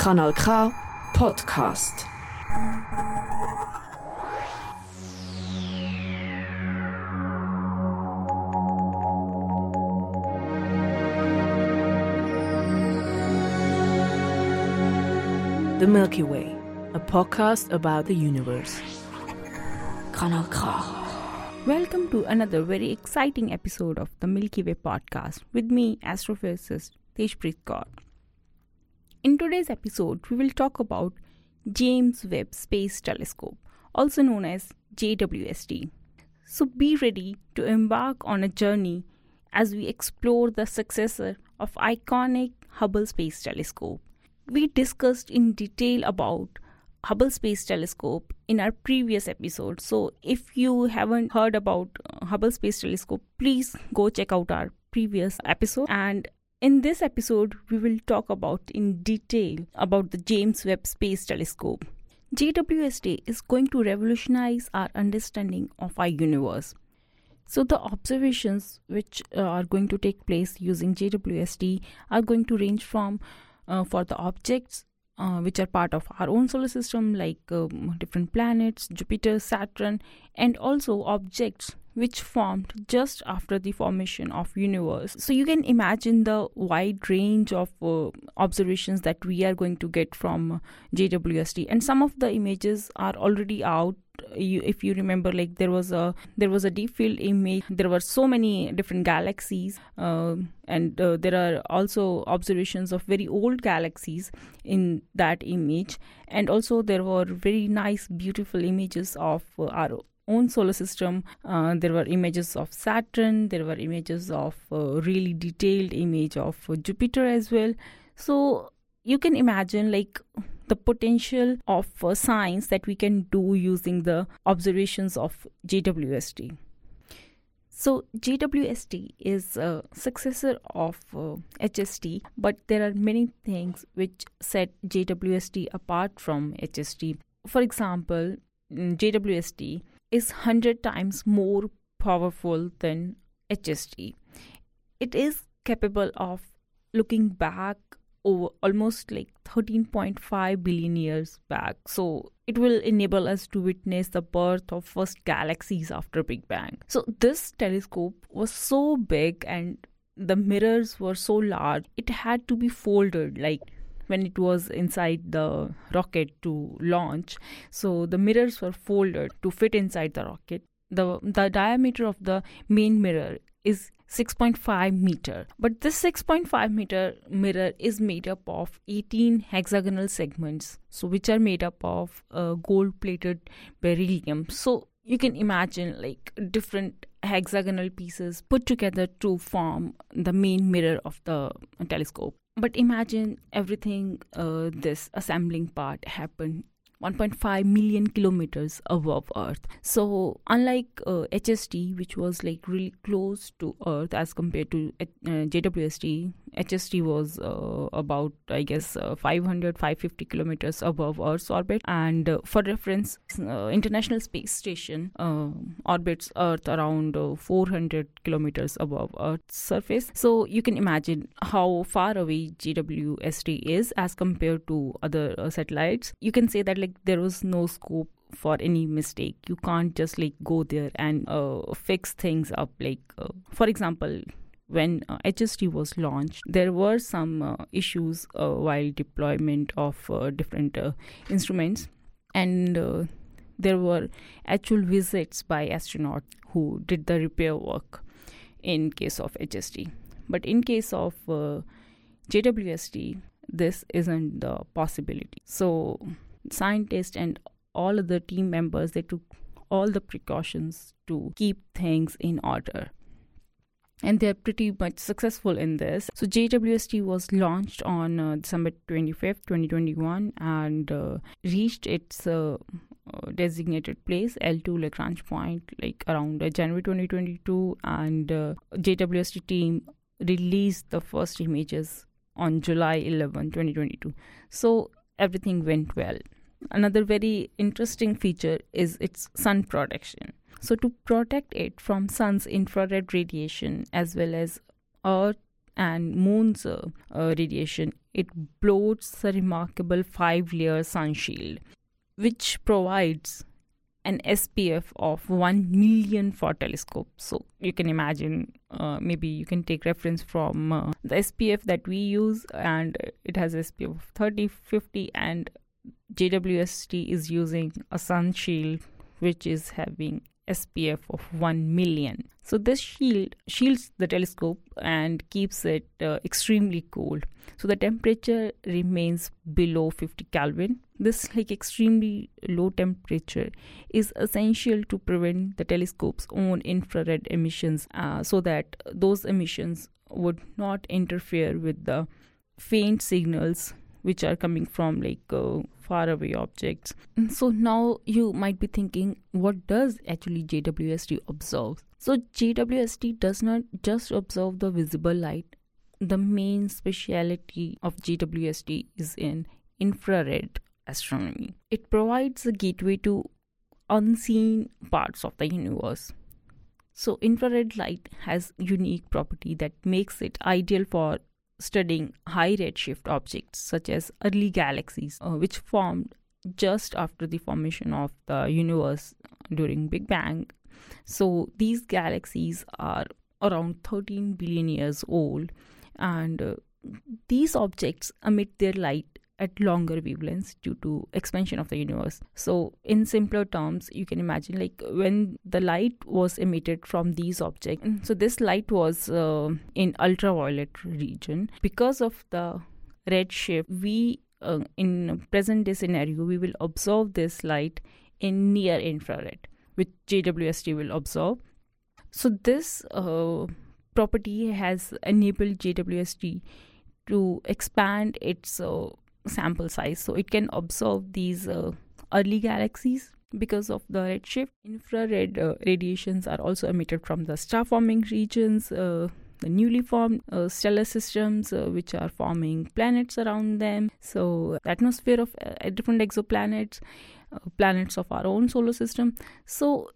Kanal K Podcast. The Milky Way, a podcast about the universe. Kanal K. Welcome to another very exciting episode of the Milky Way podcast with me, astrophysicist Tejpreet Kaur. In today's episode, we will talk about James Webb Space Telescope, also known as JWST. So be ready to embark on a journey as we explore the successor of iconic Hubble Space Telescope. We discussed in detail about Hubble Space Telescope in our previous episode. So if you haven't heard about uh, Hubble Space Telescope, please go check out our previous episode and in this episode we will talk about in detail about the James Webb Space Telescope. JWST is going to revolutionize our understanding of our universe. So, the observations which uh, are going to take place using JWST are going to range from uh, for the objects uh, which are part of our own solar system, like um, different planets, Jupiter, Saturn, and also objects which formed just after the formation of universe. So you can imagine the wide range of uh, observations that we are going to get from jwst and some of the images are already out. You, if you remember like there was a there was a deep field image. There were so many different galaxies uh, and uh, there are also observations of very old galaxies in that image. And also there were very nice beautiful images of uh, our own solar system uh, there were images of saturn there were images of really detailed image of jupiter as well so you can imagine like the potential of uh, science that we can do using the observations of JWST. So, JWST is a successor of uh, HST, but there are many things which set JWST apart from HST. For example, mm, JWST is 100 times more powerful than HST. It is capable of looking back over almost like 13.5 billion years back so it will enable us to witness the birth of first galaxies after big bang so this telescope was so big and the mirrors were so large it had to be folded like when it was inside the rocket to launch. So the mirrors were folded to fit inside the rocket. The the diameter of the main mirror is 6.5 meter. But this 6.5 meter mirror is made up of 18 hexagonal segments so which are made up of uh, gold plated beryllium. So you can imagine like different hexagonal pieces put together to form the main mirror of the telescope but imagine everything uh, this assembling part happened 1.5 million kilometers above earth. So unlike uh, hst which was like really close to earth as compared to uh, jwst hst was uh, about i guess uh, 500 550 kilometers above earth's orbit. And uh, for reference uh, international space station orbits earth around 400 kilometers above earth's surface. So you can imagine how far away jwst is as compared to other satellites. You can say that like there was no scope for any mistake. You can't just like go there and uh, fix things up like uh, for example when uh, HST was launched, there were some uh, issues uh, while deployment of uh, different instruments, and there were actual visits by astronauts who did the repair work in case of HST. But in case of JWST, this isn't the possibility. So scientists and all of the team members they took all the precautions to keep things in order and they're pretty much successful in this. So JWST was launched on uh, December 25th, 2021, and uh, reached its uh, uh designated place L2 Lagrange point like around uh, January 2022, and uh, JWST team released the first images on July 11, 2022. So everything went well. Another very interesting feature is its sun protection. So, to protect it from sun's infrared radiation as well as Earth and moon's uh, uh, radiation, it bloats a remarkable five layer sun shield, which provides an SPF of 1 million for telescopes. So you can imagine, uh, maybe you can take reference from uh, the SPF that we use, and it has SPF of 30, 50, and JWST is using a sun shield which is having SPF of 1 million. So this shield shields the telescope and keeps it uh, extremely cold. So the temperature remains below 50 Kelvin. This like extremely low temperature is essential to prevent the telescope's own infrared emissions uh, so that those emissions would not interfere with the faint signals which are coming from like uh, far away objects. And so now you might be thinking, what does actually JWST observe? So JWST does not just observe the visible light. The main speciality of JWST is in infrared astronomy. It provides a gateway to unseen parts of the universe. So infrared light has unique property that makes it ideal for studying high redshift objects such as early galaxies, uh, which formed just after the formation of the universe during Big Bang. So these galaxies are around 13 billion years old, and uh, these objects emit their light at longer wavelengths due to expansion of the universe. So in simpler terms you can imagine like when the light was emitted from these objects so this light was uh, in ultraviolet region. Because of the redshift we uh, in present day scenario we will observe this light in near infrared which jwst will observe. So this uh, property has enabled jwst to expand its uh, sample size so it can observe these uh, early galaxies because of the redshift infrared uh, radiations are also emitted from the star forming regions uh, the newly formed uh, stellar systems uh, which are forming planets around them. So the atmosphere of uh, different exoplanets planets of our own solar system. So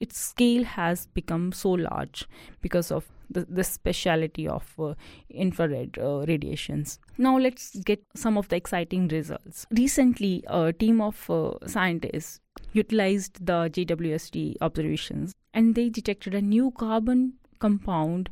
its scale has become so large because of the, the speciality of uh, infrared uh, radiations. Now, let's get some of the exciting results. Recently, a team of uh, scientists utilized the JWST observations and they detected a new carbon compound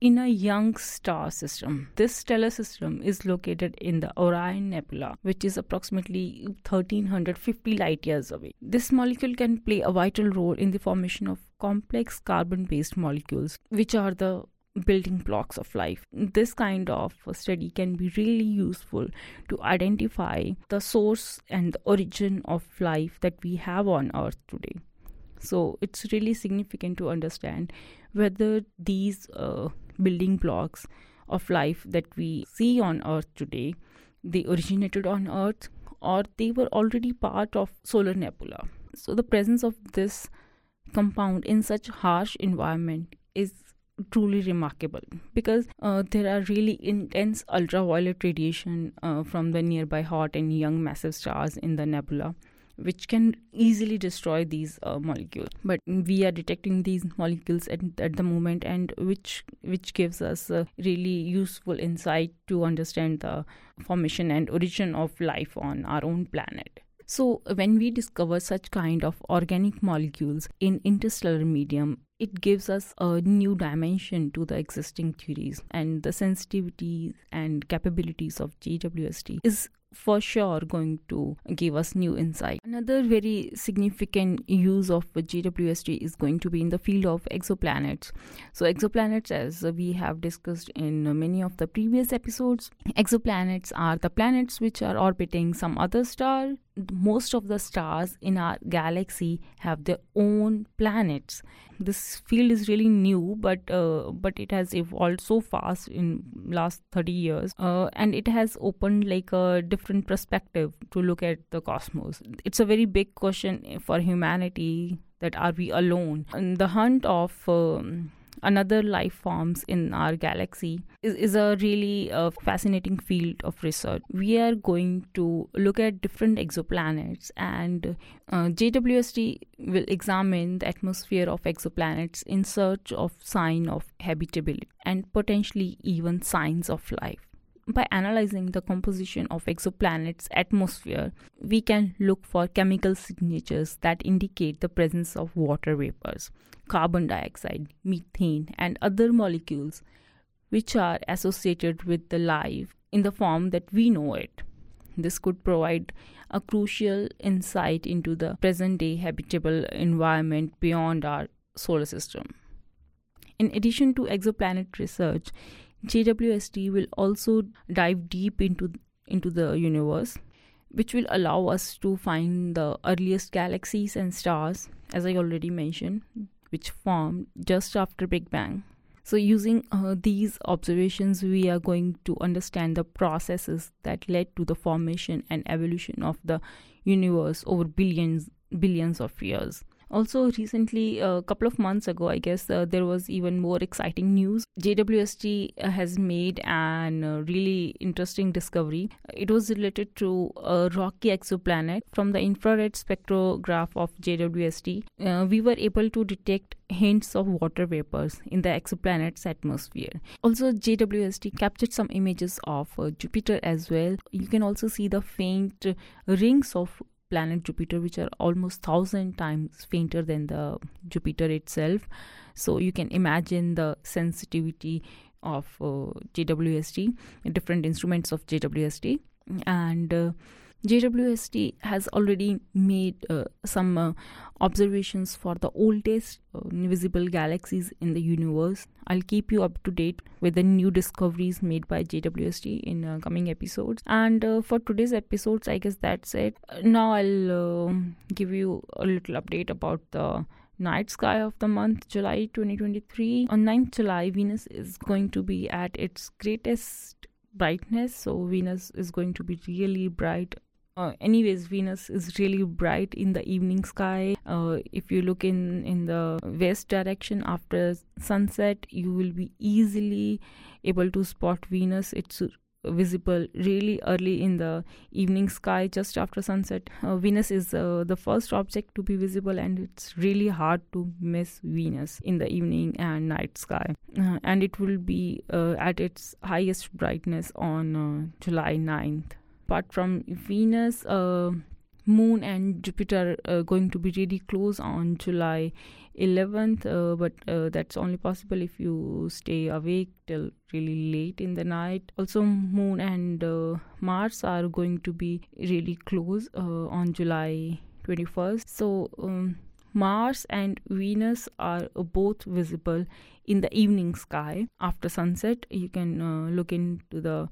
in a young star system. This stellar system is located in the Orion Nebula, which is approximately 1350 light years away. This molecule can play a vital role in the formation of complex carbon based molecules, which are the building blocks of life. This kind of study can be really useful to identify the source and the origin of life that we have on Earth today. So it's really significant to understand whether these uh, building blocks of life that we see on Earth today they originated on Earth or they were already part of solar nebula. So the presence of this compound in such harsh environment is truly remarkable because uh, there are really intense ultraviolet radiation uh, from the nearby hot and young massive stars in the nebula which can easily destroy these uh, molecules but we are detecting these molecules at, at the moment and which which gives us a really useful insight to understand the formation and origin of life on our own planet. So when we discover such kind of organic molecules in interstellar medium it gives us a new dimension to the existing theories. And the sensitivities and capabilities of JWST is for sure going to give us new insight. Another very significant use of JWST is going to be in the field of exoplanets. So, exoplanets, as we have discussed in many of the previous episodes, exoplanets are the planets which are orbiting some other star. Most of the stars in our galaxy have their own planets. This field is really new but uh, but it has evolved so fast in last 30 years uh, and it has opened like a different perspective to look at the cosmos. It's a very big question for humanity that are we alone? And the hunt of um, another life forms in our galaxy is, is a really uh, fascinating field of research. We are going to look at different exoplanets, and uh, JWST will examine the atmosphere of exoplanets in search of sign of habitability and potentially even signs of life. By analyzing the composition of exoplanets' atmosphere, we can look for chemical signatures that indicate the presence of water vapors, carbon dioxide, methane, and other molecules which are associated with the life in the form that we know it. This could provide a crucial insight into the present day habitable environment beyond our solar system. In addition to exoplanet research, JWST will also dive deep into, into the universe, which will allow us to find the earliest galaxies and stars, as I already mentioned, which formed just after Big Bang. So, using uh, these observations, we are going to understand the processes that led to the formation and evolution of the universe over billions billions of years. Also, recently, a couple of months ago, I guess, uh, there was even more exciting news. JWST uh, has made an uh, really interesting discovery. It was related to a rocky exoplanet. From the infrared spectrograph of JWST, uh, we were able to detect hints of water vapors in the exoplanet's atmosphere. Also, JWST captured some images of uh, Jupiter as well. You can also see the faint rings of planet Jupiter, which are almost thousand times fainter than the Jupiter itself. So you can imagine the sensitivity of uh, JWST, different instruments of JWST, and uh, JWST has already made uh, some uh, observations for the oldest uh, visible galaxies in the universe. I'll keep you up to date with the new discoveries made by JWST in uh, coming episodes. And uh, for today's episodes, I guess that's it. Now I'll uh, give you a little update about the night sky of the month July 2023. On 9th July, Venus is going to be at its greatest brightness so venus is going to be really bright uh, anyways venus is really bright in the evening sky. Uh, if you look in in the west direction after sunset you will be easily able to spot venus. It's visible really early in the evening sky just after sunset. Uh, venus is uh, the first object to be visible and it's really hard to miss venus in the evening and night sky. Uh, and it will be uh, at its highest brightness on uh, july 9th apart from Venus, uh, Moon and Jupiter are going to be really close on July 11th, uh, but uh, that's only possible if you stay awake till really late in the night. Also, Moon and uh, Mars are going to be really close uh, on July 21st. So, um, Mars and Venus are both visible in the evening sky after sunset. You can uh, look into the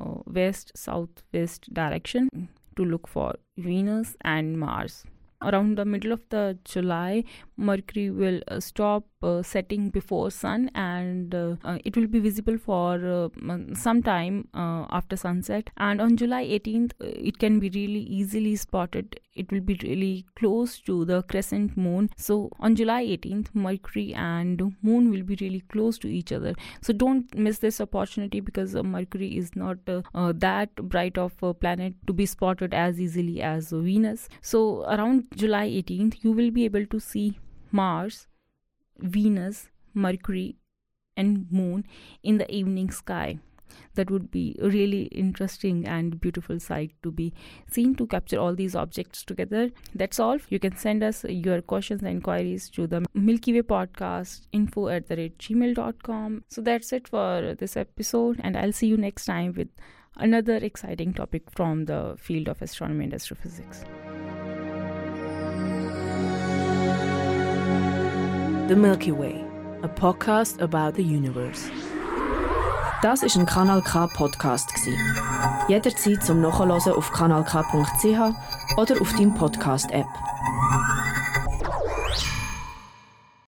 uh, west southwest direction to look for Venus and Mars. Around the middle of the july mercury will uh, stop uh, setting before sun and uh, uh it will be visible for uh, some time uh, after sunset. And on july 18th it can be really easily spotted. It will be really close to the crescent moon. So on july 18th mercury and moon will be really close to each other. So don't miss this opportunity because mercury is not that bright of a planet to be spotted as easily as venus. So around July 18th, you will be able to see Mars, Venus, Mercury, and Moon in the evening sky. That would be a really interesting and beautiful sight to be seen to capture all these objects together. That's all. You can send us your questions and inquiries to the Milky Way podcast info at the rate gmail.com. So that's it for this episode, and I'll see you next time with another exciting topic from the field of astronomy and astrophysics. The Milky Way, a podcast about the universe. Das ist ein Kanal K Podcast Jederzeit zum Nachhören auf kanalk.ch oder auf deinem Podcast App.